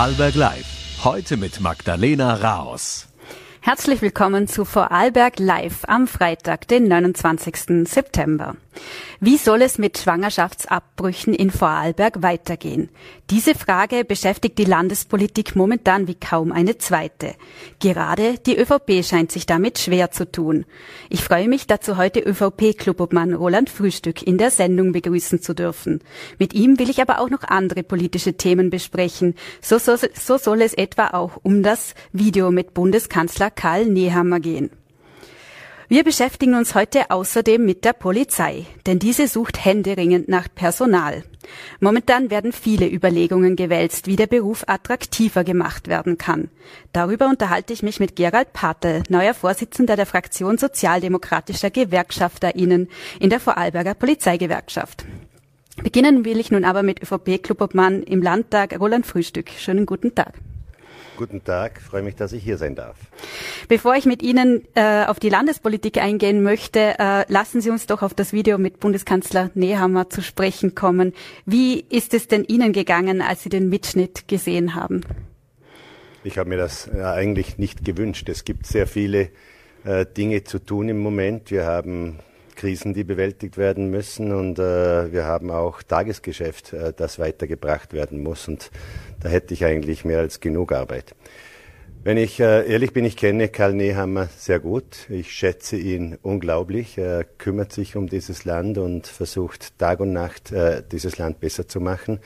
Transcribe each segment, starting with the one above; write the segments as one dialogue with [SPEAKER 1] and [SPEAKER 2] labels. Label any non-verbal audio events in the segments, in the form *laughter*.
[SPEAKER 1] Vorarlberg Live. Heute mit Magdalena Raos.
[SPEAKER 2] Herzlich willkommen zu Vorarlberg Live am Freitag, den 29. September. Wie soll es mit Schwangerschaftsabbrüchen in Vorarlberg weitergehen? Diese Frage beschäftigt die Landespolitik momentan wie kaum eine zweite. Gerade die ÖVP scheint sich damit schwer zu tun. Ich freue mich dazu heute ÖVP-Clubobmann Roland Frühstück in der Sendung begrüßen zu dürfen. Mit ihm will ich aber auch noch andere politische Themen besprechen. So, so, so soll es etwa auch um das Video mit Bundeskanzler Karl Nehammer gehen. Wir beschäftigen uns heute außerdem mit der Polizei, denn diese sucht händeringend nach Personal. Momentan werden viele Überlegungen gewälzt, wie der Beruf attraktiver gemacht werden kann. Darüber unterhalte ich mich mit Gerald Patel, neuer Vorsitzender der Fraktion sozialdemokratischer GewerkschafterInnen in der Vorarlberger Polizeigewerkschaft. Beginnen will ich nun aber mit ÖVP-Clubobmann im Landtag Roland Frühstück. Schönen guten Tag.
[SPEAKER 3] Guten Tag, freue mich, dass ich hier sein darf.
[SPEAKER 2] Bevor ich mit Ihnen äh, auf die Landespolitik eingehen möchte, äh, lassen Sie uns doch auf das Video mit Bundeskanzler Nehammer zu sprechen kommen. Wie ist es denn Ihnen gegangen, als Sie den Mitschnitt gesehen haben?
[SPEAKER 3] Ich habe mir das äh, eigentlich nicht gewünscht. Es gibt sehr viele äh, Dinge zu tun im Moment. Wir haben Krisen, die bewältigt werden müssen und äh, wir haben auch Tagesgeschäft, äh, das weitergebracht werden muss. Und da hätte ich eigentlich mehr als genug Arbeit. Wenn ich äh, ehrlich bin, ich kenne Karl Nehammer sehr gut. Ich schätze ihn unglaublich. Er kümmert sich um dieses Land und versucht Tag und Nacht äh, dieses Land besser zu machen.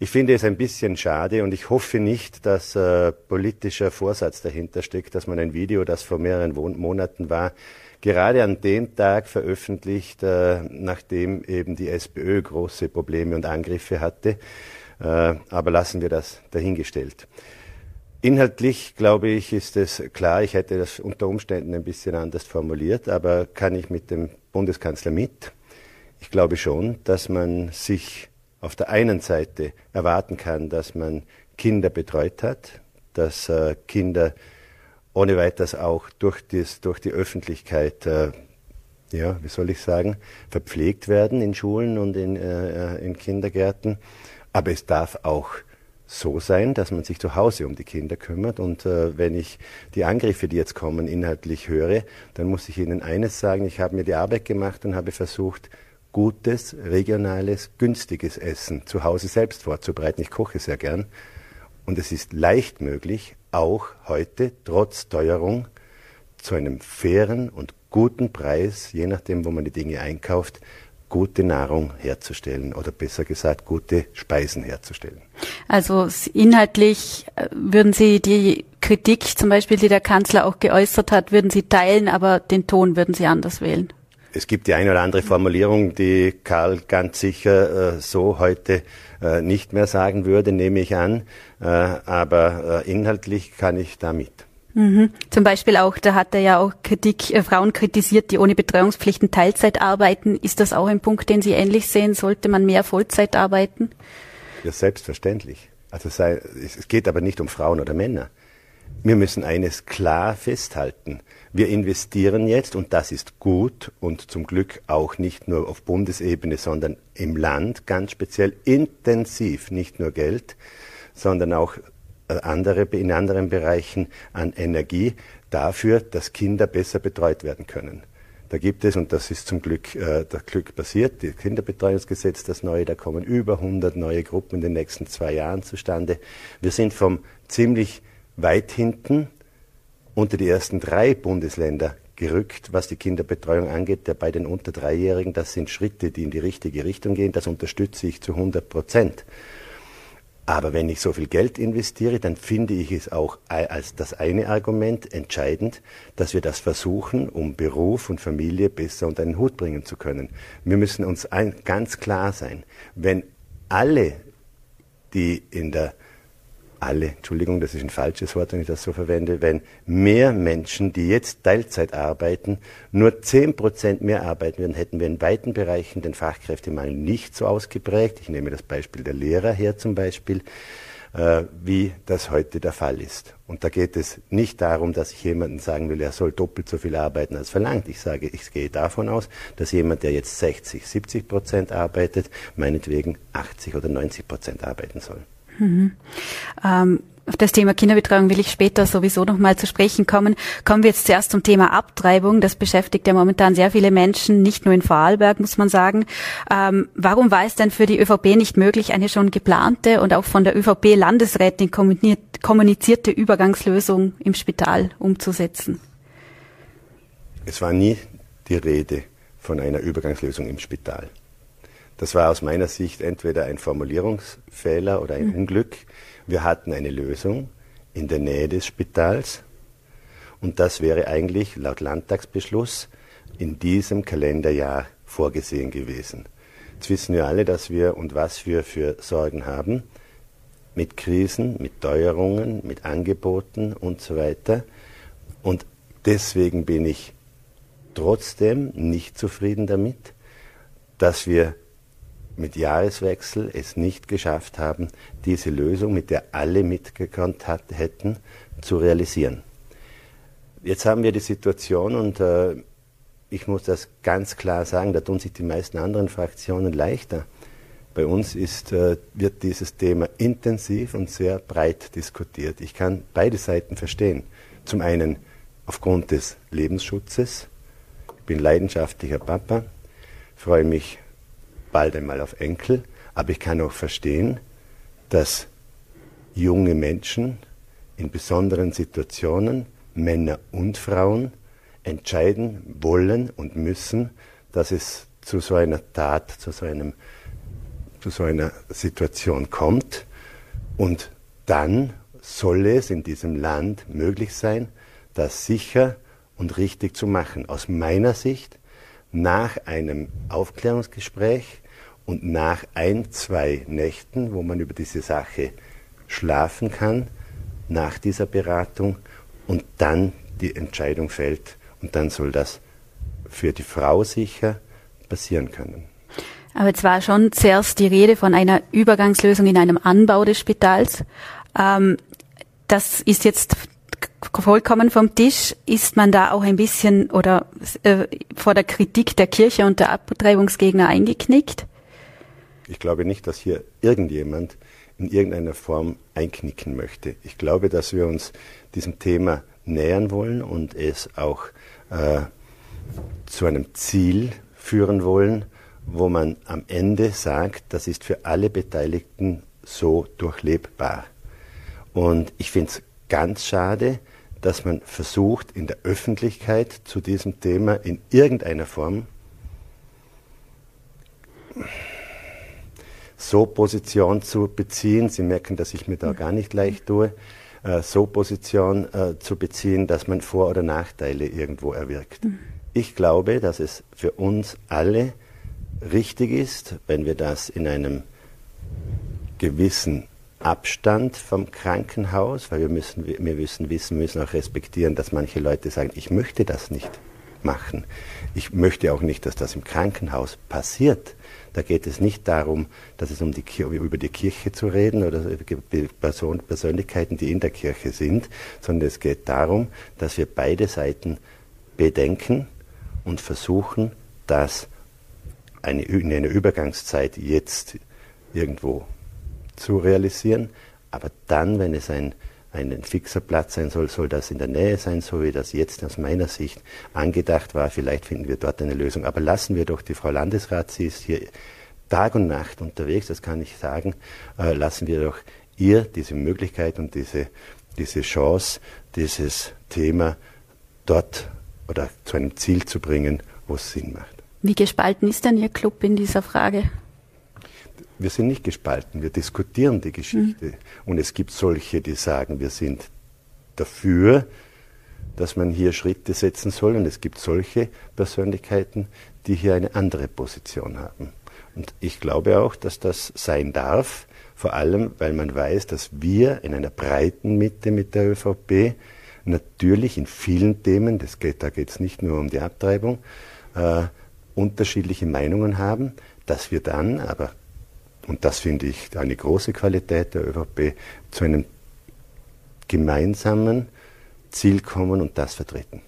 [SPEAKER 3] Ich finde es ein bisschen schade und ich hoffe nicht, dass äh, politischer Vorsatz dahinter steckt, dass man ein Video, das vor mehreren Monaten war, gerade an dem Tag veröffentlicht, äh, nachdem eben die SPÖ große Probleme und Angriffe hatte. Äh, aber lassen wir das dahingestellt. Inhaltlich, glaube ich, ist es klar, ich hätte das unter Umständen ein bisschen anders formuliert, aber kann ich mit dem Bundeskanzler mit? Ich glaube schon, dass man sich auf der einen Seite erwarten kann, dass man Kinder betreut hat, dass äh, Kinder ohne weiteres auch durch, dies, durch die Öffentlichkeit, äh, ja, wie soll ich sagen, verpflegt werden in Schulen und in, äh, in Kindergärten. Aber es darf auch so sein, dass man sich zu Hause um die Kinder kümmert. Und äh, wenn ich die Angriffe, die jetzt kommen, inhaltlich höre, dann muss ich Ihnen eines sagen. Ich habe mir die Arbeit gemacht und habe versucht, gutes, regionales, günstiges Essen zu Hause selbst vorzubereiten. Ich koche sehr gern. Und es ist leicht möglich, auch heute, trotz Teuerung, zu einem fairen und guten Preis, je nachdem, wo man die Dinge einkauft, gute Nahrung herzustellen oder besser gesagt gute Speisen herzustellen.
[SPEAKER 2] Also inhaltlich äh, würden Sie die Kritik zum Beispiel, die der Kanzler auch geäußert hat, würden Sie teilen, aber den Ton würden Sie anders wählen?
[SPEAKER 3] Es gibt die eine oder andere Formulierung, die Karl ganz sicher äh, so heute äh, nicht mehr sagen würde, nehme ich an. Äh, aber äh, inhaltlich kann ich damit.
[SPEAKER 2] Mhm. Zum Beispiel auch, da hat er ja auch Kritik, äh, Frauen kritisiert, die ohne Betreuungspflichten Teilzeit arbeiten. Ist das auch ein Punkt, den Sie ähnlich sehen? Sollte man mehr Vollzeit arbeiten?
[SPEAKER 3] Ja, selbstverständlich. Also sei, es geht aber nicht um Frauen oder Männer. Wir müssen eines klar festhalten. Wir investieren jetzt, und das ist gut und zum Glück auch nicht nur auf Bundesebene, sondern im Land ganz speziell intensiv, nicht nur Geld, sondern auch äh, andere, in anderen Bereichen an Energie dafür, dass Kinder besser betreut werden können. Da gibt es, und das ist zum Glück, äh, das Glück passiert, das Kinderbetreuungsgesetz, das neue, da kommen über 100 neue Gruppen in den nächsten zwei Jahren zustande. Wir sind vom ziemlich weit hinten unter die ersten drei Bundesländer gerückt, was die Kinderbetreuung angeht. Der bei den unter Dreijährigen, das sind Schritte, die in die richtige Richtung gehen. Das unterstütze ich zu 100 Prozent. Aber wenn ich so viel Geld investiere, dann finde ich es auch als das eine Argument entscheidend, dass wir das versuchen, um Beruf und Familie besser unter einen Hut bringen zu können. Wir müssen uns ein, ganz klar sein, wenn alle, die in der alle, Entschuldigung, das ist ein falsches Wort, wenn ich das so verwende, wenn mehr Menschen, die jetzt Teilzeit arbeiten, nur zehn Prozent mehr arbeiten würden, hätten wir in weiten Bereichen den Fachkräftemangel nicht so ausgeprägt. Ich nehme das Beispiel der Lehrer her zum Beispiel, äh, wie das heute der Fall ist. Und da geht es nicht darum, dass ich jemanden sagen will, er soll doppelt so viel arbeiten als verlangt. Ich sage, ich gehe davon aus, dass jemand, der jetzt 60, 70 Prozent arbeitet, meinetwegen 80 oder 90 Prozent arbeiten soll.
[SPEAKER 2] Mhm. Ähm, auf das Thema Kinderbetreuung will ich später sowieso noch mal zu sprechen kommen. Kommen wir jetzt zuerst zum Thema Abtreibung. Das beschäftigt ja momentan sehr viele Menschen, nicht nur in Vorarlberg, muss man sagen. Ähm, warum war es denn für die ÖVP nicht möglich, eine schon geplante und auch von der ÖVP-Landesrätin kommunizierte Übergangslösung im Spital umzusetzen?
[SPEAKER 3] Es war nie die Rede von einer Übergangslösung im Spital. Das war aus meiner Sicht entweder ein Formulierungsfehler oder ein mhm. Unglück. Wir hatten eine Lösung in der Nähe des Spitals und das wäre eigentlich laut Landtagsbeschluss in diesem Kalenderjahr vorgesehen gewesen. Jetzt wissen wir alle, dass wir und was wir für Sorgen haben mit Krisen, mit Teuerungen, mit Angeboten und so weiter. Und deswegen bin ich trotzdem nicht zufrieden damit, dass wir mit Jahreswechsel es nicht geschafft haben, diese Lösung, mit der alle mitgekonnt hat, hätten, zu realisieren. Jetzt haben wir die Situation und äh, ich muss das ganz klar sagen, da tun sich die meisten anderen Fraktionen leichter. Bei uns ist, äh, wird dieses Thema intensiv und sehr breit diskutiert. Ich kann beide Seiten verstehen. Zum einen aufgrund des Lebensschutzes. Ich bin leidenschaftlicher Papa, freue mich bald einmal auf Enkel, aber ich kann auch verstehen, dass junge Menschen in besonderen Situationen, Männer und Frauen, entscheiden wollen und müssen, dass es zu so einer Tat, zu so, einem, zu so einer Situation kommt. Und dann soll es in diesem Land möglich sein, das sicher und richtig zu machen. Aus meiner Sicht nach einem Aufklärungsgespräch und nach ein, zwei Nächten, wo man über diese Sache schlafen kann, nach dieser Beratung und dann die Entscheidung fällt und dann soll das für die Frau sicher passieren können.
[SPEAKER 2] Aber jetzt war schon zuerst die Rede von einer Übergangslösung in einem Anbau des Spitals. Ähm, das ist jetzt vollkommen vom Tisch. Ist man da auch ein bisschen oder äh, vor der Kritik der Kirche und der Abtreibungsgegner eingeknickt?
[SPEAKER 3] Ich glaube nicht, dass hier irgendjemand in irgendeiner Form einknicken möchte. Ich glaube, dass wir uns diesem Thema nähern wollen und es auch äh, zu einem Ziel führen wollen, wo man am Ende sagt, das ist für alle Beteiligten so durchlebbar. Und ich finde es ganz schade, dass man versucht, in der Öffentlichkeit zu diesem Thema in irgendeiner Form so Position zu beziehen, Sie merken, dass ich mir da gar nicht leicht tue, äh, so Position äh, zu beziehen, dass man Vor- oder Nachteile irgendwo erwirkt. Mhm. Ich glaube, dass es für uns alle richtig ist, wenn wir das in einem gewissen Abstand vom Krankenhaus, weil wir müssen, wir müssen wissen, müssen auch respektieren, dass manche Leute sagen, ich möchte das nicht machen. Ich möchte auch nicht, dass das im Krankenhaus passiert. Da geht es nicht darum, dass es um die, über die Kirche zu reden oder Person, Persönlichkeiten, die in der Kirche sind, sondern es geht darum, dass wir beide Seiten bedenken und versuchen, das eine, in einer Übergangszeit jetzt irgendwo zu realisieren, aber dann, wenn es ein ein fixer Platz sein soll, soll das in der Nähe sein, so wie das jetzt aus meiner Sicht angedacht war. Vielleicht finden wir dort eine Lösung. Aber lassen wir doch die Frau Landesrat, sie ist hier Tag und Nacht unterwegs, das kann ich sagen, äh, lassen wir doch ihr diese Möglichkeit und diese, diese Chance, dieses Thema dort oder zu einem Ziel zu bringen, wo es Sinn macht.
[SPEAKER 2] Wie gespalten ist denn Ihr Club in dieser Frage?
[SPEAKER 3] Wir sind nicht gespalten, wir diskutieren die Geschichte. Mhm. Und es gibt solche, die sagen, wir sind dafür, dass man hier Schritte setzen soll. Und es gibt solche Persönlichkeiten, die hier eine andere Position haben. Und ich glaube auch, dass das sein darf, vor allem, weil man weiß, dass wir in einer breiten Mitte mit der ÖVP natürlich in vielen Themen, das geht, da geht es nicht nur um die Abtreibung, äh, unterschiedliche Meinungen haben, dass wir dann, aber und das finde ich eine große Qualität der ÖVP, zu einem gemeinsamen Ziel kommen und das vertreten.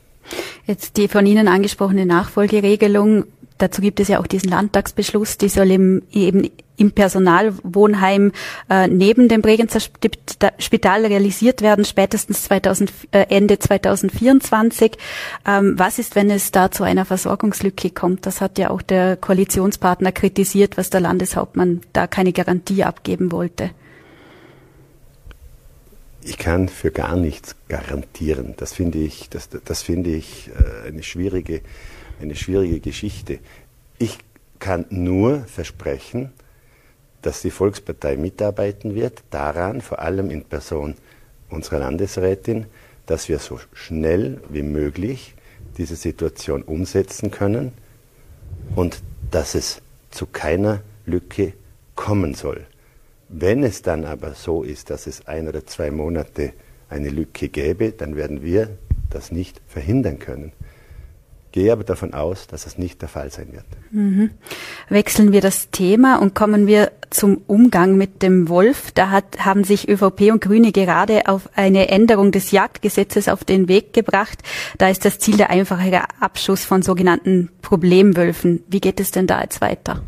[SPEAKER 2] Jetzt die von Ihnen angesprochene Nachfolgeregelung, dazu gibt es ja auch diesen Landtagsbeschluss, die soll im, eben im Personalwohnheim äh, neben dem Bregenzer Spital realisiert werden, spätestens 2000, äh, Ende 2024. Ähm, was ist, wenn es da zu einer Versorgungslücke kommt? Das hat ja auch der Koalitionspartner kritisiert, was der Landeshauptmann da keine Garantie abgeben wollte.
[SPEAKER 3] Ich kann für gar nichts garantieren. Das finde ich, das, das finde ich äh, eine schwierige, eine schwierige Geschichte. Ich kann nur versprechen, dass die Volkspartei mitarbeiten wird, daran, vor allem in Person unserer Landesrätin, dass wir so schnell wie möglich diese Situation umsetzen können und dass es zu keiner Lücke kommen soll. Wenn es dann aber so ist, dass es ein oder zwei Monate eine Lücke gäbe, dann werden wir das nicht verhindern können. Gehe aber davon aus, dass es nicht der Fall sein wird.
[SPEAKER 2] Mhm. Wechseln wir das Thema und kommen wir zum Umgang mit dem Wolf. Da hat, haben sich ÖVP und Grüne gerade auf eine Änderung des Jagdgesetzes auf den Weg gebracht. Da ist das Ziel der einfachere Abschuss von sogenannten Problemwölfen. Wie geht es denn da jetzt weiter?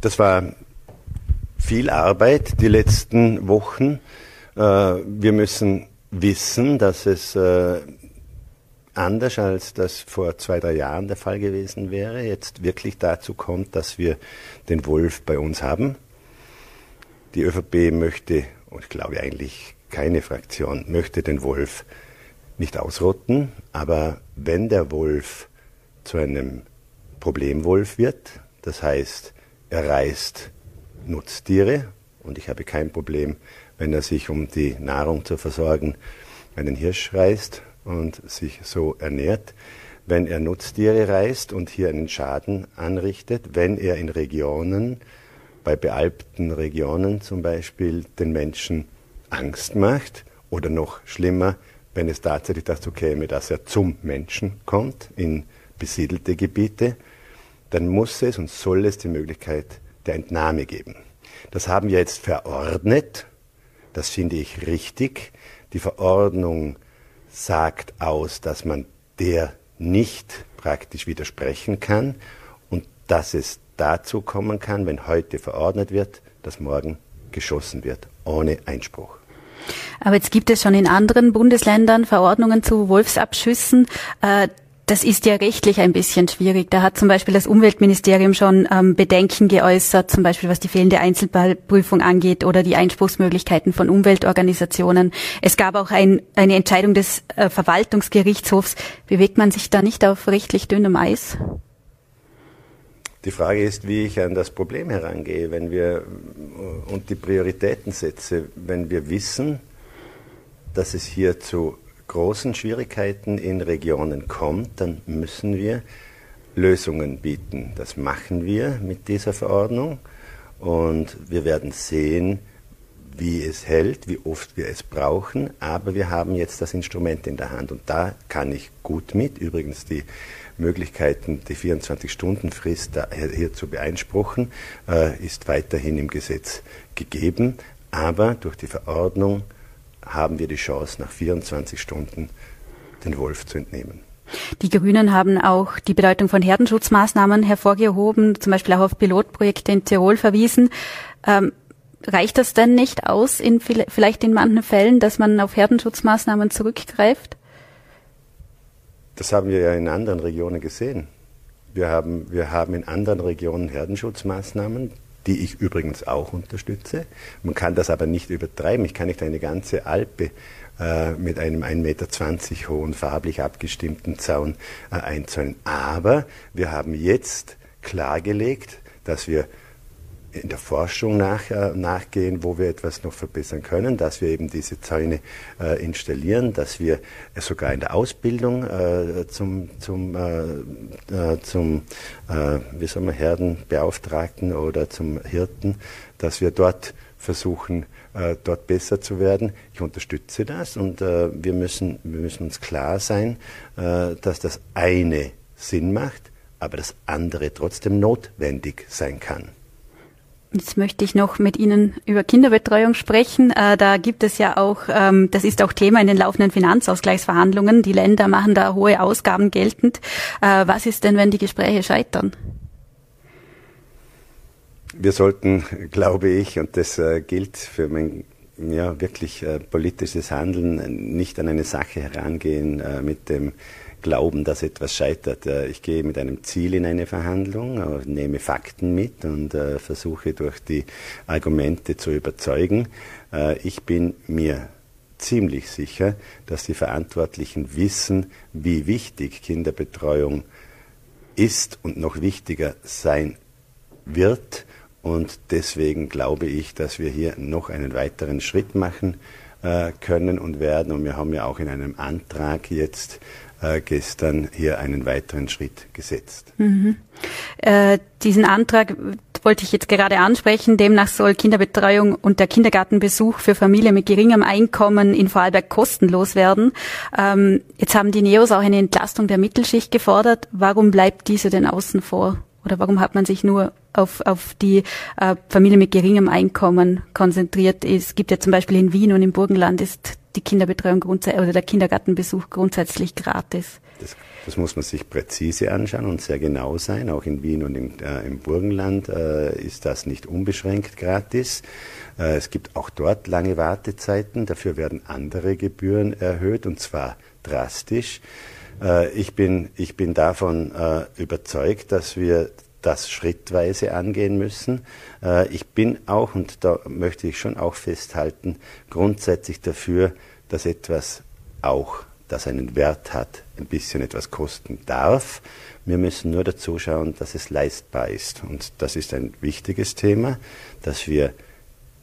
[SPEAKER 3] Das war viel Arbeit die letzten Wochen. Äh, wir müssen wissen, dass es äh, anders als das vor zwei, drei Jahren der Fall gewesen wäre, jetzt wirklich dazu kommt, dass wir den Wolf bei uns haben. Die ÖVP möchte, und ich glaube eigentlich keine Fraktion, möchte den Wolf nicht ausrotten, aber wenn der Wolf zu einem Problemwolf wird, das heißt, er reißt Nutztiere und ich habe kein Problem, wenn er sich, um die Nahrung zu versorgen, einen Hirsch reißt und sich so ernährt, wenn er Nutztiere reißt und hier einen Schaden anrichtet, wenn er in Regionen, bei bealpten Regionen zum Beispiel, den Menschen Angst macht oder noch schlimmer, wenn es tatsächlich dazu käme, dass er zum Menschen kommt, in besiedelte Gebiete, dann muss es und soll es die Möglichkeit der Entnahme geben. Das haben wir jetzt verordnet. Das finde ich richtig. Die Verordnung sagt aus, dass man der nicht praktisch widersprechen kann und dass es dazu kommen kann, wenn heute verordnet wird, dass morgen geschossen wird, ohne Einspruch.
[SPEAKER 2] Aber jetzt gibt es schon in anderen Bundesländern Verordnungen zu Wolfsabschüssen. Das ist ja rechtlich ein bisschen schwierig. Da hat zum Beispiel das Umweltministerium schon ähm, Bedenken geäußert, zum Beispiel was die fehlende Einzelfallprüfung angeht oder die Einspruchsmöglichkeiten von Umweltorganisationen. Es gab auch ein, eine Entscheidung des äh, Verwaltungsgerichtshofs. Bewegt man sich da nicht auf rechtlich dünnem Eis?
[SPEAKER 3] Die Frage ist, wie ich an das Problem herangehe, wenn wir äh, und die Prioritäten setze, wenn wir wissen, dass es hier zu großen Schwierigkeiten in Regionen kommt, dann müssen wir Lösungen bieten. Das machen wir mit dieser Verordnung und wir werden sehen, wie es hält, wie oft wir es brauchen, aber wir haben jetzt das Instrument in der Hand und da kann ich gut mit. Übrigens die Möglichkeiten, die 24-Stunden-Frist hier zu beeinspruchen, äh, ist weiterhin im Gesetz gegeben, aber durch die Verordnung haben wir die Chance, nach 24 Stunden den Wolf zu entnehmen.
[SPEAKER 2] Die Grünen haben auch die Bedeutung von Herdenschutzmaßnahmen hervorgehoben, zum Beispiel auch auf Pilotprojekte in Tirol verwiesen. Ähm, reicht das denn nicht aus, in vielleicht in manchen Fällen, dass man auf Herdenschutzmaßnahmen zurückgreift?
[SPEAKER 3] Das haben wir ja in anderen Regionen gesehen. Wir haben, wir haben in anderen Regionen Herdenschutzmaßnahmen, die ich übrigens auch unterstütze. Man kann das aber nicht übertreiben. Ich kann nicht eine ganze Alpe äh, mit einem 1,20 Meter hohen, farblich abgestimmten Zaun äh, einzäunen. Aber wir haben jetzt klargelegt, dass wir in der Forschung nach, äh, nachgehen, wo wir etwas noch verbessern können, dass wir eben diese Zäune äh, installieren, dass wir sogar in der Ausbildung äh, zum, zum, äh, äh, zum äh, wie soll man, Herdenbeauftragten oder zum Hirten, dass wir dort versuchen, dort besser zu werden. Ich unterstütze das und wir, müssen, wir müssen uns klar sein, dass das eine Sinn macht, aber das andere trotzdem notwendig sein kann.
[SPEAKER 2] Jetzt möchte ich noch mit Ihnen über Kinderbetreuung sprechen. Äh, da gibt es ja auch, ähm, das ist auch Thema in den laufenden Finanzausgleichsverhandlungen. Die Länder machen da hohe Ausgaben geltend. Äh, was ist denn, wenn die Gespräche scheitern?
[SPEAKER 3] Wir sollten, glaube ich, und das äh, gilt für mein ja, wirklich politisches Handeln, nicht an eine Sache herangehen mit dem glauben, dass etwas scheitert. Äh, ich gehe mit einem Ziel in eine Verhandlung, äh, nehme Fakten mit und äh, versuche durch die Argumente zu überzeugen. Ich bin mir ziemlich sicher, dass die Verantwortlichen wissen, wie wichtig Kinderbetreuung ist und noch wichtiger sein wird. Und deswegen glaube ich, dass wir hier noch einen weiteren Schritt machen können und werden. Und wir haben ja auch in einem Antrag jetzt äh, gestern hier einen weiteren Schritt gesetzt.
[SPEAKER 2] Mhm. Äh, diesen Antrag wollte ich jetzt gerade ansprechen. Demnach soll Kinderbetreuung und der Kindergartenbesuch für Familien mit geringem Einkommen in Vorarlberg kostenlos werden. Ähm, jetzt haben die Neos auch eine Entlastung der Mittelschicht gefordert. Warum bleibt diese denn außen vor? Oder warum hat man sich nur auf, auf die äh, Familie mit geringem Einkommen konzentriert? Es gibt ja zum Beispiel in Wien und im Burgenland ist die Kinderbetreuung grundsätzlich oder der Kindergartenbesuch grundsätzlich gratis.
[SPEAKER 3] Das, das, muss man sich präzise anschauen und sehr genau sein. Auch in Wien und im, äh, im Burgenland äh, ist das nicht unbeschränkt gratis. Äh, es gibt auch dort lange Wartezeiten. Dafür werden andere Gebühren erhöht und zwar drastisch. Äh, ich, bin, ich bin davon äh, überzeugt, dass wir das schrittweise angehen müssen. Äh, ich bin auch, und da möchte ich schon auch festhalten, grundsätzlich dafür, dass etwas auch, das einen Wert hat, ein bisschen etwas kosten darf. Wir müssen nur dazu schauen, dass es leistbar ist. Und das ist ein wichtiges Thema, dass wir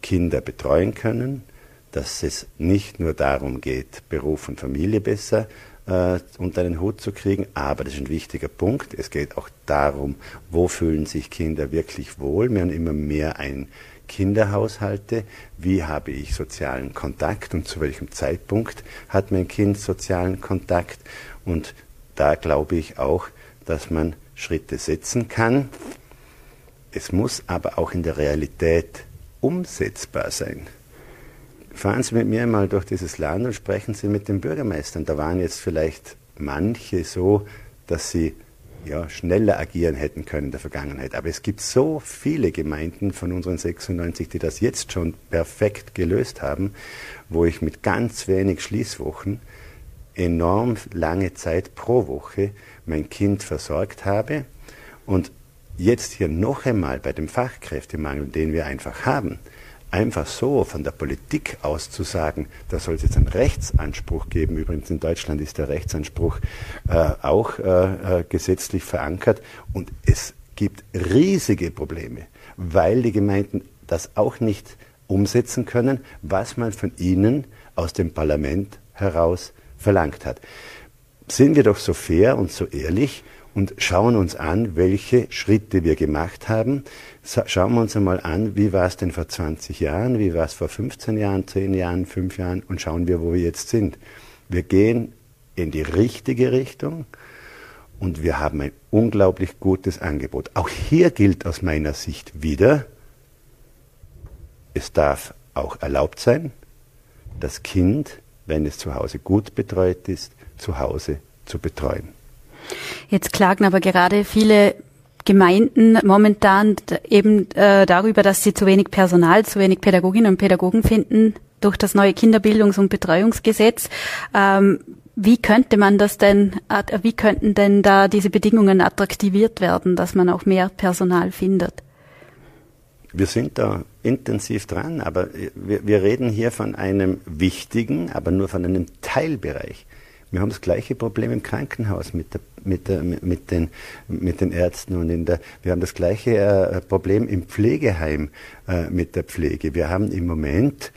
[SPEAKER 3] Kinder betreuen können, dass es nicht nur darum geht, Beruf und Familie besser äh, unter den Hut zu kriegen. Aber das ist ein wichtiger Punkt. Es geht auch darum, wo fühlen sich Kinder wirklich wohl. Wir haben immer mehr ein Kinderhaushalte, wie habe ich sozialen Kontakt und zu welchem Zeitpunkt hat mein Kind sozialen Kontakt. Und da glaube ich auch, dass man Schritte setzen kann. Es muss aber auch in der Realität umsetzbar sein fahren Sie mit mir mal durch dieses Land und sprechen Sie mit den Bürgermeistern. Da waren jetzt vielleicht manche so, dass sie ja, schneller agieren hätten können in der Vergangenheit. Aber es gibt so viele Gemeinden von unseren 96, die das jetzt schon perfekt gelöst haben, wo ich mit ganz wenig Schließwochen enorm lange Zeit pro Woche mein Kind versorgt habe. Und jetzt hier noch einmal bei dem Fachkräftemangel, den wir einfach haben, einfach so von der Politik aus zu sagen, da soll es jetzt einen Rechtsanspruch geben. Übrigens in Deutschland ist der Rechtsanspruch äh, auch äh, äh, gesetzlich verankert und es gibt riesige Probleme, weil die Gemeinden das auch nicht umsetzen können, was man von ihnen aus dem Parlament heraus verlangt hat. Sind wir doch so fair und so ehrlich und schauen uns an, welche Schritte wir gemacht haben. Schauen wir uns einmal an, wie war es denn vor 20 Jahren, wie war es vor 15 Jahren, 10 Jahren, 5 Jahren und schauen wir, wo wir jetzt sind. Wir gehen in die richtige Richtung und wir haben ein unglaublich gutes Angebot. Auch hier gilt aus meiner Sicht wieder, es darf auch erlaubt sein, das Kind, wenn es zu Hause gut betreut ist, zu Hause zu betreuen.
[SPEAKER 2] Jetzt klagen aber gerade viele Gemeinden momentan eben äh, darüber, dass sie zu wenig Personal, zu wenig Pädagoginnen und Pädagogen finden durch das neue Kinderbildungs- und Betreuungsgesetz. Ähm, wie könnte man das denn, wie könnten denn da diese Bedingungen attraktiviert werden, dass man auch mehr Personal findet?
[SPEAKER 3] Wir sind da intensiv dran, aber wir, wir reden hier von einem wichtigen, aber nur von einem Teilbereich. Wir haben das gleiche Problem im Krankenhaus mit, der, mit, der, mit, den, mit den Ärzten und in der, wir haben das gleiche äh, Problem im Pflegeheim äh, mit der Pflege. Wir haben im Moment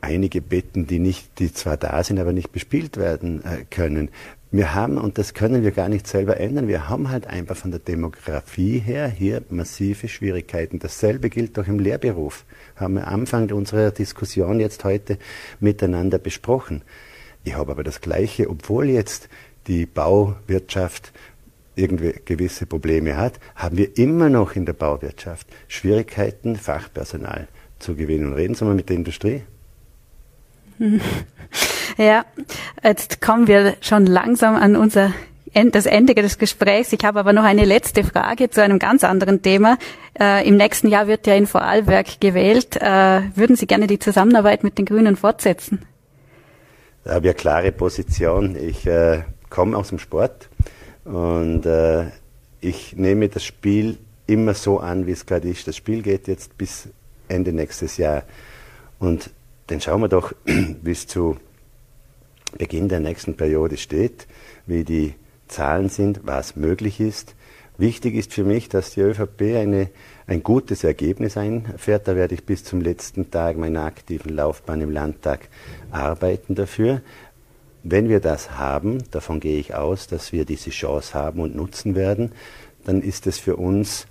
[SPEAKER 3] einige Betten, die nicht, die zwar da sind, aber nicht bespielt werden äh, können. Wir haben, und das können wir gar nicht selber ändern, wir haben halt einfach von der Demografie her hier massive Schwierigkeiten. Dasselbe gilt auch im Lehrberuf. Haben wir Anfang unserer Diskussion jetzt heute miteinander besprochen. Ich habe aber das Gleiche, obwohl jetzt die Bauwirtschaft irgendwie gewisse Probleme hat, haben wir immer noch in der Bauwirtschaft Schwierigkeiten, Fachpersonal zu gewinnen. Reden Sie mal mit der Industrie. *laughs*
[SPEAKER 2] Ja, jetzt kommen wir schon langsam an unser das Ende des Gesprächs. Ich habe aber noch eine letzte Frage zu einem ganz anderen Thema. Äh, Im nächsten Jahr wird ja in Vorarlberg gewählt. Äh, würden Sie gerne die Zusammenarbeit mit den Grünen fortsetzen?
[SPEAKER 3] Da habe ich eine klare Position. Ich äh, komme aus dem Sport und äh, ich nehme das Spiel immer so an, wie es gerade ist. Das Spiel geht jetzt bis Ende nächstes Jahr. Und dann schauen wir doch, *clears throat* wie es zu Beginn der nächsten Periode steht, wie die Zahlen sind, was möglich ist. Wichtig ist für mich, dass die ÖVP eine, ein gutes Ergebnis einfährt. Da werde ich bis zum letzten Tag meiner aktiven Laufbahn im Landtag arbeiten dafür. Wenn wir das haben, davon gehe ich aus, dass wir diese Chance haben und nutzen werden, dann ist es für uns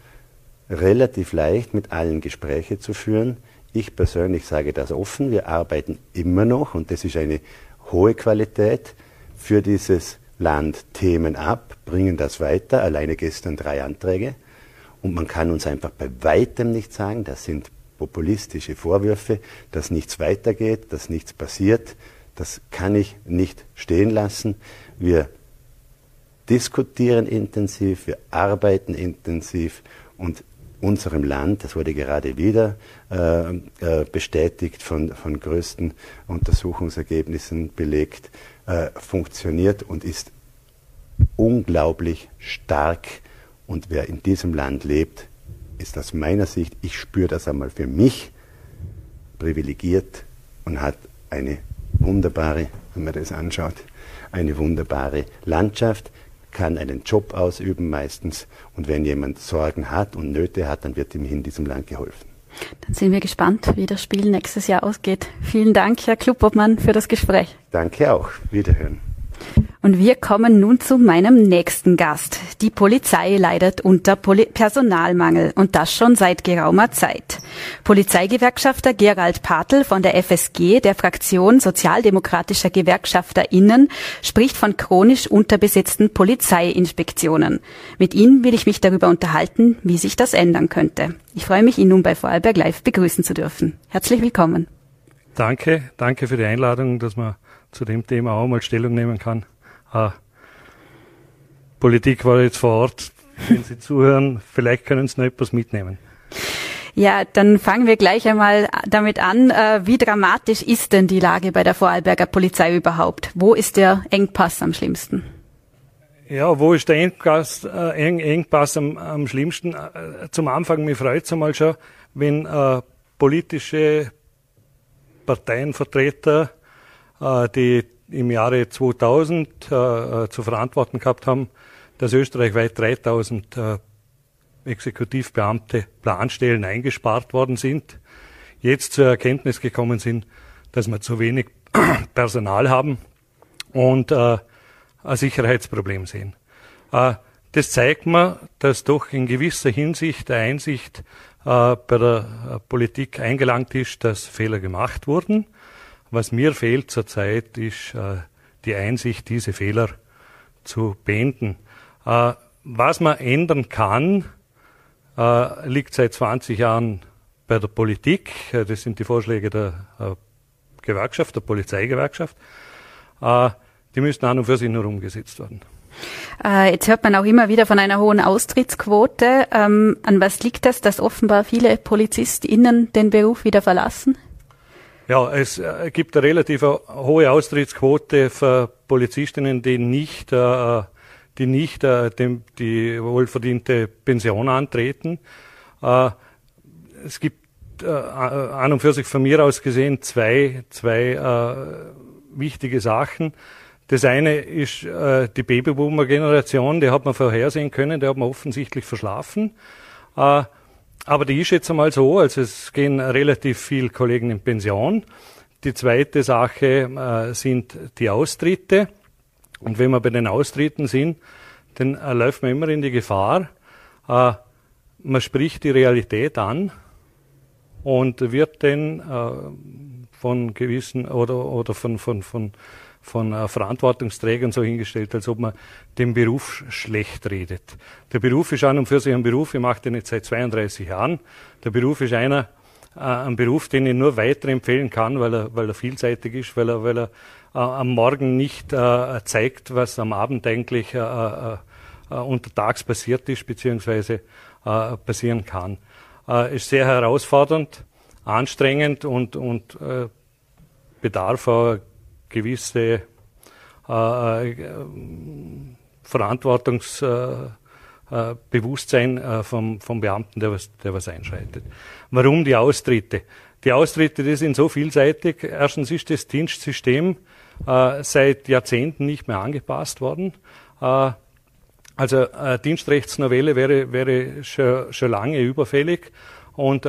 [SPEAKER 3] relativ leicht, mit allen Gespräche zu führen. Ich persönlich sage das offen. Wir arbeiten immer noch, und das ist eine hohe Qualität, für dieses Land Themen ab, bringen das weiter. Alleine gestern drei Anträge. Und man kann uns einfach bei weitem nicht sagen, das sind populistische Vorwürfe, dass nichts weitergeht, dass nichts passiert. Das kann ich nicht stehen lassen. Wir diskutieren intensiv, wir arbeiten intensiv und unserem Land, das wurde gerade wieder äh, äh, bestätigt, von, von größten Untersuchungsergebnissen belegt, äh, funktioniert und ist unglaublich stark. Und wer in diesem Land lebt, ist aus meiner Sicht, ich spüre das einmal für mich, privilegiert und hat eine wunderbare, wenn man das anschaut, eine wunderbare Landschaft, kann einen Job ausüben meistens und wenn jemand Sorgen hat und Nöte hat, dann wird ihm in diesem Land geholfen.
[SPEAKER 2] Dann sind wir gespannt, wie das Spiel nächstes Jahr ausgeht. Vielen Dank, Herr Klubobmann, für das Gespräch.
[SPEAKER 3] Danke auch. Wiederhören.
[SPEAKER 2] Und wir kommen nun zu meinem nächsten Gast. Die Polizei leidet unter Poli Personalmangel und das schon seit geraumer Zeit. Polizeigewerkschafter Gerald Patel von der FSG, der Fraktion Sozialdemokratischer GewerkschafterInnen, spricht von chronisch unterbesetzten Polizeiinspektionen. Mit ihm will ich mich darüber unterhalten, wie sich das ändern könnte. Ich freue mich, ihn nun bei Vorarlberg Live begrüßen zu dürfen. Herzlich willkommen.
[SPEAKER 4] Danke, danke für die Einladung, dass man zu dem Thema auch mal Stellung nehmen kann. Ah, Politik war jetzt vor Ort. Wenn Sie *laughs* zuhören, vielleicht können Sie noch etwas mitnehmen.
[SPEAKER 2] Ja, dann fangen wir gleich einmal damit an. Äh, wie dramatisch ist denn die Lage bei der Vorarlberger Polizei überhaupt? Wo ist der Engpass am schlimmsten?
[SPEAKER 4] Ja, wo ist der Engpass, äh, Eng, Engpass am, am schlimmsten? Äh, zum Anfang, mir freut es einmal schon, wenn äh, politische Parteienvertreter, äh, die im Jahre 2000 äh, äh, zu verantworten gehabt haben, dass österreichweit 3000 äh, Exekutivbeamte Planstellen eingespart worden sind, jetzt zur Erkenntnis gekommen sind, dass wir zu wenig *clears throat* Personal haben und äh, ein Sicherheitsproblem sehen. Äh, das zeigt mir, dass doch in gewisser Hinsicht der Einsicht äh, bei der äh, Politik eingelangt ist, dass Fehler gemacht wurden was mir fehlt zurzeit, ist äh, die Einsicht, diese Fehler zu beenden. Äh, was man ändern kann, äh, liegt seit 20 Jahren bei der Politik. Äh, das sind die Vorschläge der äh, Gewerkschaft, der Polizeigewerkschaft. Äh, die müssten an und für sich nur umgesetzt werden.
[SPEAKER 2] Jetzt hört man auch immer wieder von einer hohen Austrittsquote. Ähm, an was liegt das, dass offenbar viele PolizistInnen den Beruf wieder verlassen?
[SPEAKER 4] Ja, es äh, gibt eine relativ hohe Austrittsquote für Polizistinnen, die nicht, äh, die nicht äh, die wohlverdiente Pension antreten. Es gibt an und für sich von mir aus gesehen zwei, zwei wichtige Sachen. Das eine ist die Babyboomer-Generation, die hat man vorhersehen können, die hat man offensichtlich verschlafen. Aber die ist jetzt einmal so, also es gehen relativ viele Kollegen in Pension. Die zweite Sache äh, sind die Austritte. Und wenn wir bei den Austritten sind, dann äh, läuft man immer in die Gefahr, äh, man spricht die Realität an und wird dann äh, von gewissen oder, oder von, von, von, von äh, Verantwortungsträgern so hingestellt, als ob man den Beruf schlecht redet. Der Beruf ist an und für sich ein Beruf, ich mache den jetzt seit 32 Jahren. Der Beruf ist einer, äh, ein Beruf, den ich nur weiterempfehlen kann, weil er, weil er vielseitig ist, weil er, weil er äh, am Morgen nicht äh, zeigt, was am Abend eigentlich äh, äh, untertags passiert ist, beziehungsweise passieren kann. Ist sehr herausfordernd, anstrengend und, und äh, bedarf eine gewisse äh, äh Verantwortungsbewusstsein äh, äh, vom, vom Beamten, der was, der was einschreitet. Warum die Austritte? Die Austritte, die sind so vielseitig. Erstens ist das Dienstsystem äh, seit Jahrzehnten nicht mehr angepasst worden. Äh, also äh, Dienstrechtsnovelle wäre, wäre schon, schon lange überfällig und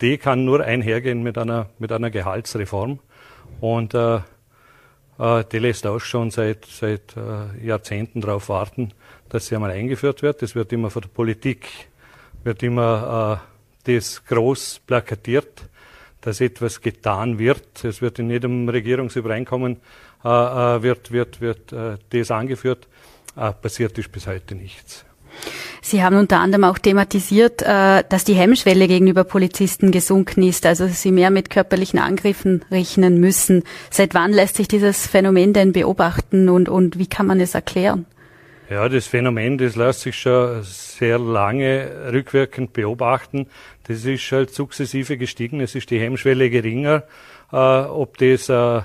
[SPEAKER 4] die kann nur einhergehen mit einer, mit einer Gehaltsreform. Und äh, äh, die lässt auch schon seit, seit äh, Jahrzehnten darauf warten, dass sie einmal eingeführt wird. Das wird immer von der Politik, wird immer äh, das groß plakatiert, dass etwas getan wird. Es wird in jedem Regierungsübereinkommen äh, äh wird, wird, wird äh, das angeführt. Äh, passiert ist bis heute nichts.
[SPEAKER 2] Sie haben unter anderem auch thematisiert, äh, dass die Hemmschwelle gegenüber Polizisten gesunken ist, also sie mehr mit körperlichen Angriffen rechnen müssen. Seit wann lässt sich dieses Phänomen denn beobachten und, und wie kann man es erklären?
[SPEAKER 4] Ja, das Phänomen, das lässt sich schon sehr lange rückwirkend beobachten. Das ist halt sukzessive gestiegen. Es ist die Hemmschwelle geringer. Äh, ob das äh,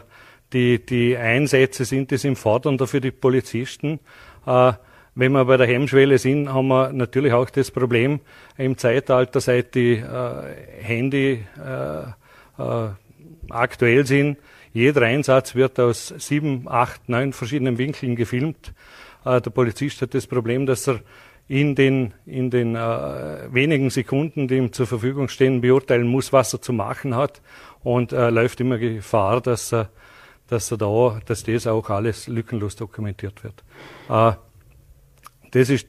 [SPEAKER 4] die, die Einsätze sind, das im Fordern für die Polizisten. Äh, wenn wir bei der Hemmschwelle sind, haben wir natürlich auch das Problem im Zeitalter, seit die äh, Handy äh, äh, aktuell sind. Jeder Einsatz wird aus sieben, acht, neun verschiedenen Winkeln gefilmt. Äh, der Polizist hat das Problem, dass er in den, in den äh, wenigen Sekunden, die ihm zur Verfügung stehen, beurteilen muss, was er zu machen hat und äh, läuft immer Gefahr, dass er, dass er da, dass das auch alles lückenlos dokumentiert wird. Äh, das ist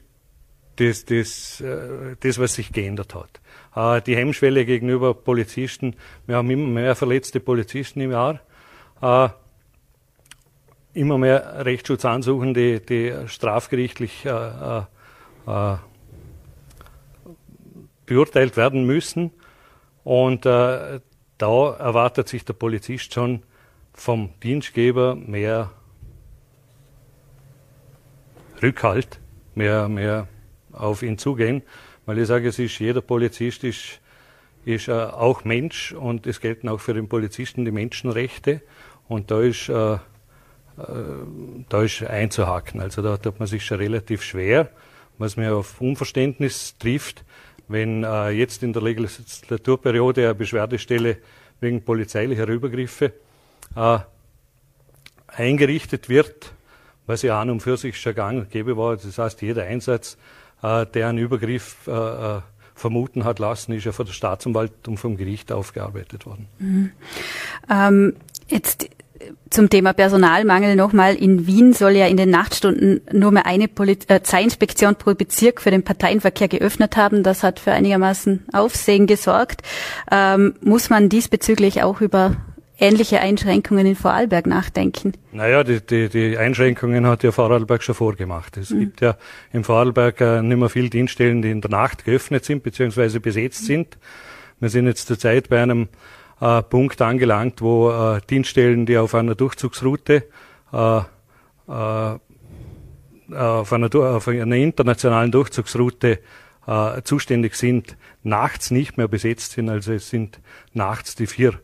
[SPEAKER 4] das, das, äh, das, was sich geändert hat. Äh, die Hemmschwelle gegenüber Polizisten, wir haben immer mehr verletzte Polizisten im Jahr, äh, immer mehr Rechtsschutzansuchen, die, die strafgerichtlich beurteilt werden müssen. Und da erwartet sich der Polizist schon vom Dienstgeber mehr Rückhalt mehr, mehr auf ihn zugehen, weil ich sage, es ist jeder Polizist ist, ist äh, auch Mensch und es gelten auch für den Polizisten die Menschenrechte und da ist, äh, äh, da ist einzuhaken. Also da tut man sich schon relativ schwer, was mir auf Unverständnis trifft, wenn äh, jetzt in der Legislaturperiode eine Beschwerdestelle wegen polizeilicher Übergriffe äh, eingerichtet wird, was ja an und für sich schon gang und gäbe war. Das heißt, jeder Einsatz, äh, der einen Übergriff äh, äh, vermuten hat lassen, ist ja von der Staatsanwalt und vom Gericht aufgearbeitet worden.
[SPEAKER 2] Mhm. Ähm, jetzt zum Thema Personalmangel nochmal. In Wien soll ja in den Nachtstunden nur mehr eine Polizeiinspektion pro Bezirk für den Parteienverkehr geöffnet haben. Das hat für einigermaßen Aufsehen gesorgt. Ähm, muss man diesbezüglich auch über ähnliche Einschränkungen in Vorarlberg nachdenken?
[SPEAKER 4] Naja, die, die, die Einschränkungen hat ja Vorarlberg schon vorgemacht. Es mhm. gibt ja im Vorarlberg äh, nicht mehr viele Dienststellen, die in der Nacht geöffnet sind bzw. besetzt sind. Wir sind jetzt zurzeit bei einem äh, Punkt angelangt, wo äh, Dienststellen, die auf einer Durchzugsroute äh, äh, auf, einer, auf einer internationalen Durchzugsroute äh, zuständig sind, nachts nicht mehr besetzt sind. Also es sind nachts die vier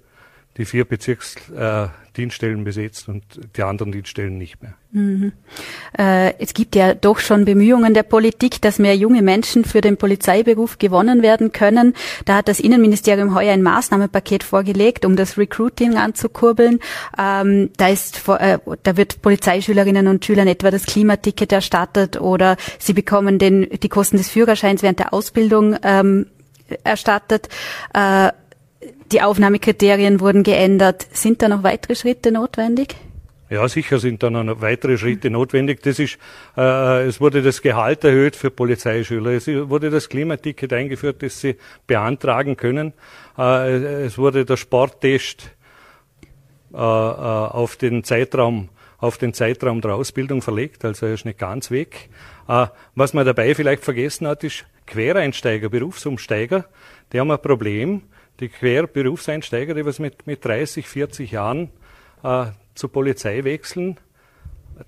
[SPEAKER 4] die vier Bezirksdienststellen äh, besetzt und die anderen Dienststellen nicht mehr.
[SPEAKER 2] Mhm. Äh, es gibt ja doch schon Bemühungen der Politik, dass mehr junge Menschen für den Polizeiberuf gewonnen werden können. Da hat das Innenministerium heuer ein Maßnahmenpaket vorgelegt, um das Recruiting anzukurbeln. Ähm, da, ist, äh, da wird Polizeischülerinnen und Schülern etwa das Klimaticket erstattet oder sie bekommen den, die Kosten des Führerscheins während der Ausbildung ähm, erstattet. Äh, die Aufnahmekriterien wurden geändert. Sind da noch weitere Schritte notwendig?
[SPEAKER 4] Ja, sicher sind dann noch weitere Schritte notwendig. Das ist, äh, es wurde das Gehalt erhöht für Polizeischüler. Es wurde das Klimaticket eingeführt, das sie beantragen können. Äh, es wurde der Sporttest äh, äh, auf den Zeitraum auf den Zeitraum der Ausbildung verlegt, also er ist nicht ganz weg. Äh, was man dabei vielleicht vergessen hat, ist Quereinsteiger, Berufsumsteiger, die haben ein Problem. Die Querberufseinsteiger, die was mit, mit 30, 40 Jahren äh, zur Polizei wechseln,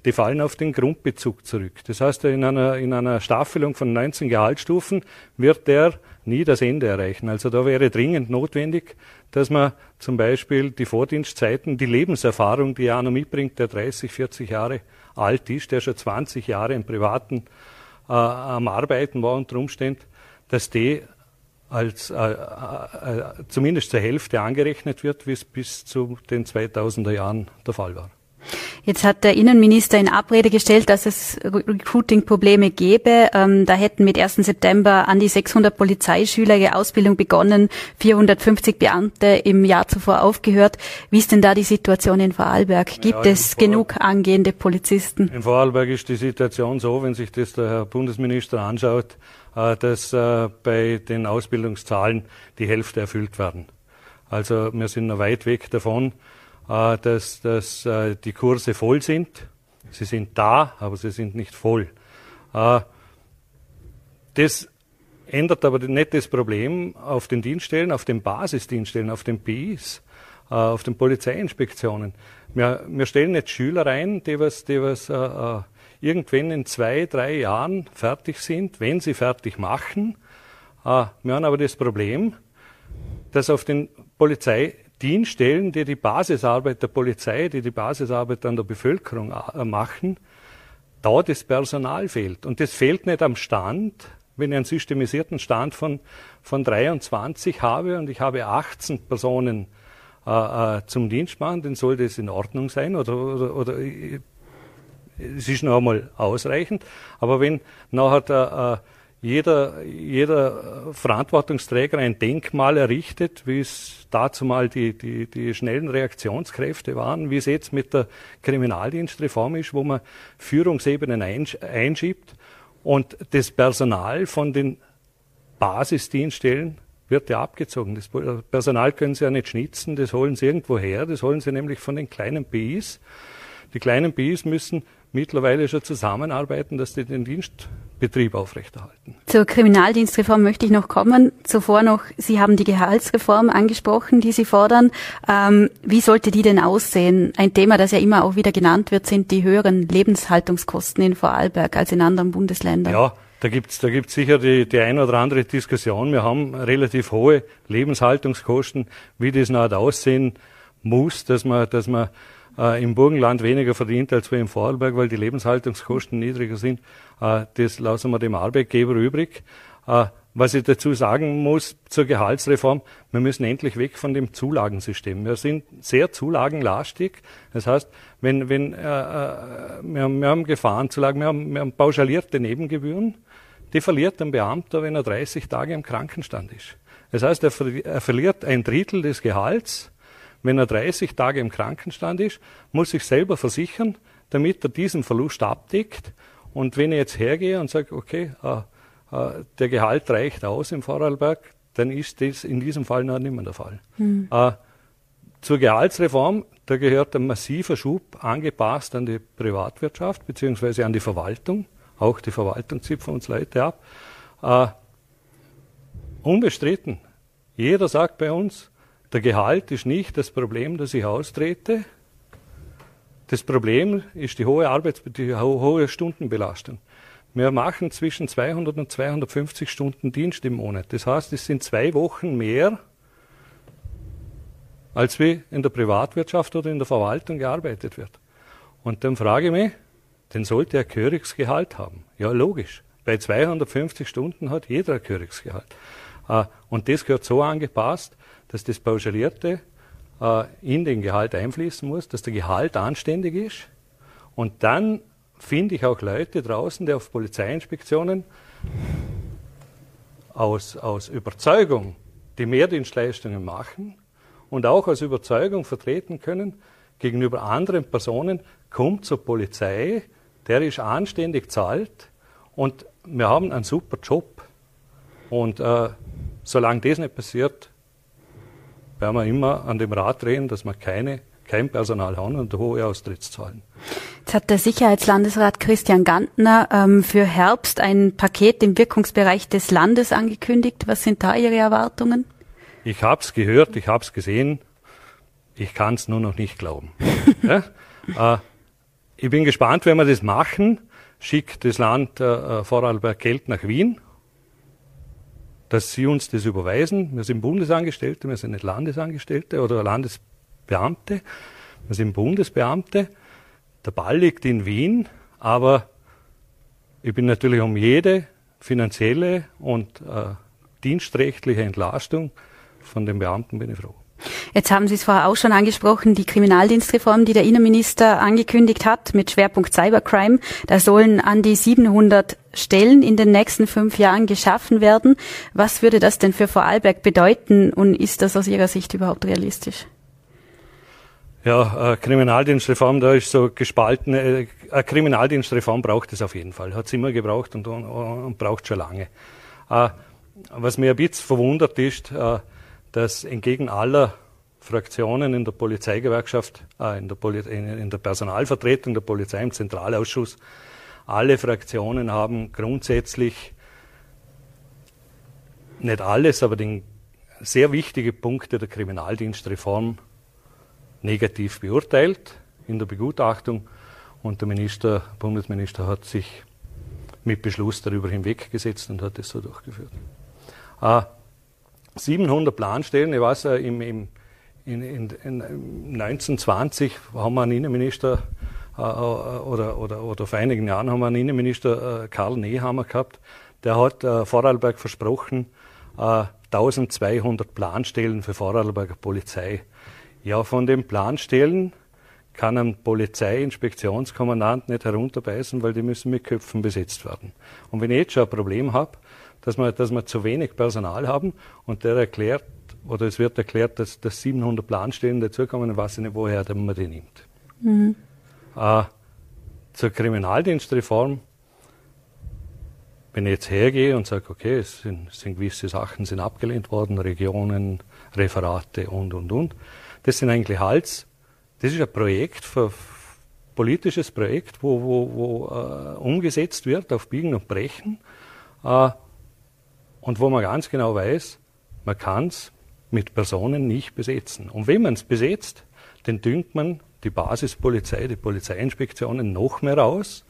[SPEAKER 4] die fallen auf den Grundbezug zurück. Das heißt, in einer, in einer Staffelung von 19 Gehaltsstufen wird der nie das Ende erreichen. Also da wäre dringend notwendig, dass man zum Beispiel die Vordienstzeiten, die Lebenserfahrung, die einer mitbringt, der 30, 40 Jahre alt ist, der schon 20 Jahre im Privaten äh, am Arbeiten war unter Umständen, dass die als äh, äh, zumindest zur Hälfte angerechnet wird, wie es bis zu den 2000er Jahren der Fall war.
[SPEAKER 2] Jetzt hat der Innenminister in Abrede gestellt, dass es Recruiting-Probleme gäbe. Ähm, da hätten mit 1. September an die 600 Polizeischüler ihre Ausbildung begonnen, 450 Beamte im Jahr zuvor aufgehört. Wie ist denn da die Situation in Vorarlberg? Gibt ja, es genug angehende Polizisten?
[SPEAKER 4] In Vorarlberg ist die Situation so, wenn sich das der Herr Bundesminister anschaut, dass äh, bei den Ausbildungszahlen die Hälfte erfüllt werden. Also wir sind noch weit weg davon, äh, dass, dass die Kurse voll sind. Sie sind da, aber sie sind nicht voll. Das ändert aber nicht das Problem auf den Dienststellen, auf den Basisdienststellen, auf den BIs, auf den Polizeiinspektionen. Wir, wir stellen jetzt Schüler ein, die was, die was äh, irgendwann in zwei, drei Jahren fertig sind, wenn sie fertig machen. Äh, wir haben aber das Problem, dass auf den Polizeidienststellen, die die Basisarbeit der Polizei, die die Basisarbeit an der Bevölkerung äh, machen, da das Personal fehlt. Und das fehlt nicht am Stand. Wenn ich einen systemisierten Stand von, von 23 habe und ich habe 18 Personen äh, äh, zum Dienst machen, dann soll das in Ordnung sein. Oder, oder, oder es ist noch einmal ausreichend. Aber wenn nachher der, äh, jeder, jeder Verantwortungsträger ein Denkmal errichtet, wie es dazu mal die, die, die schnellen Reaktionskräfte waren, wie es jetzt mit der Kriminaldienstreform ist, wo man Führungsebenen einschiebt und das Personal von den Basisdienststellen wird ja abgezogen. Das Personal können sie ja nicht schnitzen, das holen sie irgendwo her, das holen sie nämlich von den kleinen BIs. Die kleinen BIs müssen mittlerweile schon zusammenarbeiten, dass sie den Dienstbetrieb aufrechterhalten.
[SPEAKER 2] Zur Kriminaldienstreform möchte ich noch kommen. Zuvor noch, Sie haben die Gehaltsreform angesprochen, die Sie fordern. Ähm, wie sollte die denn aussehen? Ein Thema, das ja immer auch wieder genannt wird, sind die höheren Lebenshaltungskosten in Vorarlberg als in anderen Bundesländern.
[SPEAKER 4] Ja, da gibt's da gibt's sicher die, die ein oder andere Diskussion. Wir haben relativ hohe Lebenshaltungskosten, wie das noch aussehen muss, dass man, dass man äh, im Burgenland weniger verdient als wir im Vorarlberg, weil die Lebenshaltungskosten niedriger sind. Äh, das lassen wir dem Arbeitgeber übrig. Äh, was ich dazu sagen muss zur Gehaltsreform, wir müssen endlich weg von dem Zulagensystem. Wir sind sehr zulagenlastig. Das heißt, wenn, wenn äh, äh wir, haben, wir haben Gefahrenzulagen, wir haben, wir haben pauschalierte Nebengebühren, die verliert ein Beamter, wenn er 30 Tage im Krankenstand ist. Das heißt, er, er verliert ein Drittel des Gehalts wenn er 30 Tage im Krankenstand ist, muss ich selber versichern, damit er diesen Verlust abdeckt. Und wenn ich jetzt hergehe und sage, okay, äh, äh, der Gehalt reicht aus im Vorarlberg, dann ist das in diesem Fall noch nicht mehr der Fall. Mhm. Äh, zur Gehaltsreform, da gehört ein massiver Schub angepasst an die Privatwirtschaft beziehungsweise an die Verwaltung. Auch die Verwaltung zieht von uns Leute ab. Äh, unbestritten. Jeder sagt bei uns, der Gehalt ist nicht das Problem, das ich austrete. Das Problem ist die hohe Arbeits die hohe Stundenbelastung. Wir machen zwischen 200 und 250 Stunden Dienst im Monat. Das heißt, es sind zwei Wochen mehr, als wie in der Privatwirtschaft oder in der Verwaltung gearbeitet wird. Und dann frage ich mich, dann sollte er Königsgehalt haben. Ja, logisch. Bei 250 Stunden hat jeder ein Königsgehalt. Äh, und das gehört so angepasst, dass das Pauschalierte äh, in den Gehalt einfließen muss, dass der Gehalt anständig ist. Und dann finde ich auch Leute draußen, die auf Polizeiinspektionen aus, aus Überzeugung die Mehrdienstleistungen machen und auch aus Überzeugung vertreten können, gegenüber anderen Personen, kommt zur Polizei, der ist anständig zahlt und wir haben einen super Job. Und äh, solange das nicht passiert, werden wir immer an dem Rad drehen, dass wir keine, kein Personal haben und hohe Austrittszahlen.
[SPEAKER 2] Jetzt hat der Sicherheitslandesrat Christian Gantner ähm, für Herbst ein Paket im Wirkungsbereich des Landes angekündigt. Was sind da Ihre Erwartungen?
[SPEAKER 4] Ich habe es gehört, ich habe es gesehen. Ich kann es nur noch nicht glauben. *laughs* ja? äh, ich bin gespannt, wenn wir das machen. Schickt das Land äh, Vorarlberg Geld nach Wien, dass sie uns das überweisen. Wir sind Bundesangestellte, wir sind nicht Landesangestellte oder Landesbeamte. Wir sind Bundesbeamte. Der Ball liegt in Wien, aber ich bin natürlich um jede finanzielle und äh, dienstrechtliche Entlastung von den Beamten bin ich froh.
[SPEAKER 2] Jetzt haben Sie es vorher auch schon angesprochen, die Kriminaldienstreform, die der Innenminister angekündigt hat mit Schwerpunkt Cybercrime. Da sollen an die 700 Stellen in den nächsten fünf Jahren geschaffen werden. Was würde das denn für Vorarlberg bedeuten und ist das aus Ihrer Sicht überhaupt realistisch?
[SPEAKER 4] Ja, äh, Kriminaldienstreform, da ist so gespalten. Äh, eine Kriminaldienstreform braucht es auf jeden Fall. Hat es immer gebraucht und, und, und braucht schon lange. Äh, was mir ein bisschen verwundert ist, äh, dass entgegen aller Fraktionen in der Polizeigewerkschaft, äh, in, der Poli in, der Personalvertretung der Polizei im Zentralausschuss, alle Fraktionen haben grundsätzlich nicht alles, aber den sehr wichtige Punkte der Kriminaldienstreform negativ beurteilt in der Begutachtung und der Minister, Bundesminister hat sich mit Beschluss darüber hinweggesetzt und hat es so durchgeführt. Äh, 700 Planstellen, ich weiß, im, im, in, in, in 1920 haben wir einen Innenminister äh, oder, oder, oder vor einigen Jahren haben wir einen Innenminister, äh, Karl Nehammer gehabt, der hat äh, Vorarlberg versprochen, äh, 1200 Planstellen für Vorarlberger Polizei ja, von den Planstellen kann ein Polizeiinspektionskommandant nicht herunterbeißen, weil die müssen mit Köpfen besetzt werden. Und wenn ich jetzt schon ein Problem habe, dass wir, dass wir zu wenig Personal haben und der erklärt, oder es wird erklärt, dass, dass 700 Planstellen dazukommen, dann weiß ich nicht, woher man die nimmt. Mhm. Äh, zur Kriminaldienstreform, wenn ich jetzt hergehe und sage, okay, es sind, sind gewisse Sachen sind abgelehnt worden, Regionen, Referate und, und, und, das sind eigentlich Hals. Das ist ein Projekt, ein politisches Projekt, wo, wo, wo äh, umgesetzt wird auf Biegen und Brechen äh, und wo man ganz genau weiß, man kann es mit Personen nicht besetzen. Und wenn man es besetzt, dann düngt man die Basispolizei, die Polizeiinspektionen noch mehr aus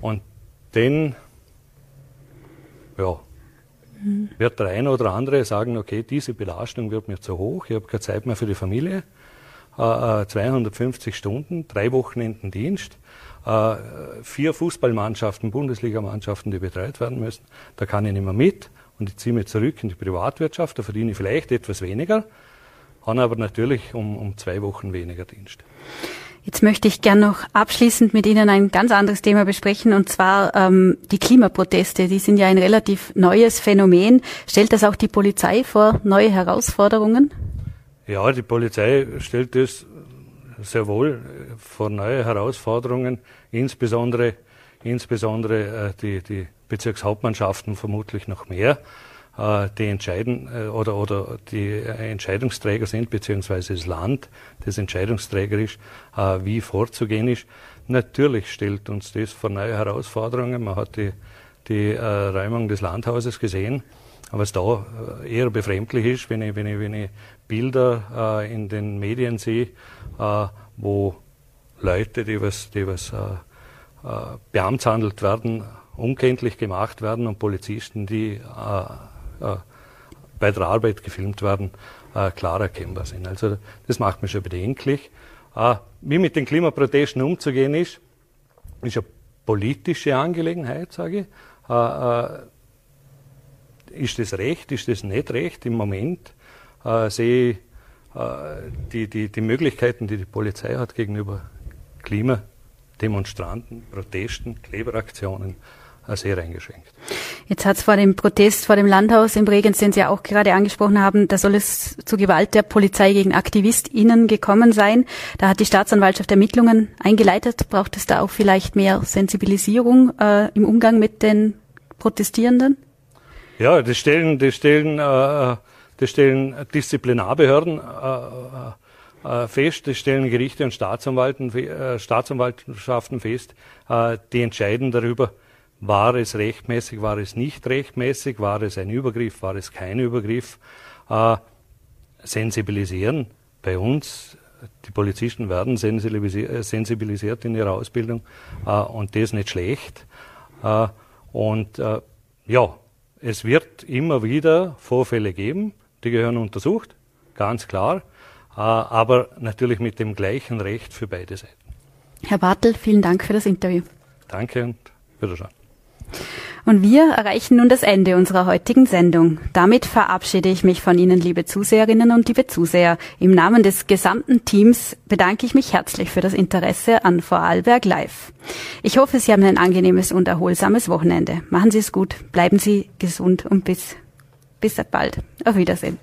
[SPEAKER 4] und dann ja, wird der eine oder andere sagen, okay, diese Belastung wird mir zu hoch, ich habe keine Zeit mehr für die Familie, äh, 250 äh, Stunden, drei Wochenenden Dienst, äh, vier Fußballmannschaften, Bundesligamannschaften, die betreut werden müssen, da kann ich nicht mehr mit und ich ziehe mich zurück in die Privatwirtschaft, da verdiene ich vielleicht etwas weniger, habe aber natürlich um, um zwei Wochen weniger Dienst.
[SPEAKER 2] Jetzt möchte ich gern noch abschließend mit Ihnen ein ganz anderes Thema besprechen, und zwar ähm, die Klimaproteste. Die sind ja ein relativ neues Phänomen. Stellt das auch die Polizei vor neue Herausforderungen?
[SPEAKER 4] Ja, die Polizei stellt das sehr wohl vor neue Herausforderungen, insbesondere, insbesondere äh, die, die Bezirkshauptmannschaften vermutlich noch mehr. Äh, die entscheiden äh, oder, oder die Entscheidungsträger sind, beziehungsweise das Land, das Entscheidungsträger ist, äh, wie vorzugehen ist. Natürlich stellt uns das vor neue Herausforderungen. Man hat die, die Räumung des Landhauses gesehen. Aber was da eher befremdlich ist, wenn ich, wenn ich, wenn ich Bilder äh, in den Medien sehe, äh, wo Leute, die was, die was äh, beamtshandelt werden, unkenntlich gemacht werden und Polizisten, die äh, bei der Arbeit gefilmt werden, äh, klar erkennbar sind. Also das macht mich schon bedenklich. Äh, wie mit den Klimaprotesten umzugehen ist, ist eine politische Angelegenheit, sage ich. Äh, äh, ist das recht, ist das nicht recht? Im Moment äh, sehe ich die, die, die Möglichkeiten, die die Polizei hat gegenüber Klimademonstranten, Protesten, Kleberaktionen, sehr eingeschränkt.
[SPEAKER 2] Jetzt hat es vor dem Protest vor dem Landhaus in Bregenz, den Sie auch gerade angesprochen haben, da soll es zu Gewalt der Polizei gegen AktivistInnen gekommen sein. Da hat die Staatsanwaltschaft Ermittlungen eingeleitet. Braucht es da auch vielleicht mehr Sensibilisierung äh, im Umgang mit den Protestierenden?
[SPEAKER 4] Ja, das stellen, das stellen, äh, das stellen Disziplinarbehörden äh, äh, fest, das stellen Gerichte und Staatsanwalten, äh, Staatsanwaltschaften fest, äh, die entscheiden darüber, war es rechtmäßig, war es nicht rechtmäßig, war es ein Übergriff, war es kein Übergriff. Äh, sensibilisieren bei uns, die Polizisten werden sensibilisiert in ihrer Ausbildung äh, und das nicht schlecht. Äh, und äh, ja, es wird immer wieder Vorfälle geben, die gehören untersucht, ganz klar, äh, aber natürlich mit dem gleichen Recht für beide Seiten.
[SPEAKER 2] Herr Bartel, vielen Dank für das Interview.
[SPEAKER 4] Danke und Wiederschauen.
[SPEAKER 2] Und wir erreichen nun das Ende unserer heutigen Sendung. Damit verabschiede ich mich von Ihnen, liebe Zuseherinnen und liebe Zuseher. Im Namen des gesamten Teams bedanke ich mich herzlich für das Interesse an Vorarlberg Live. Ich hoffe, Sie haben ein angenehmes und erholsames Wochenende. Machen Sie es gut, bleiben Sie gesund und bis, bis bald. Auf Wiedersehen.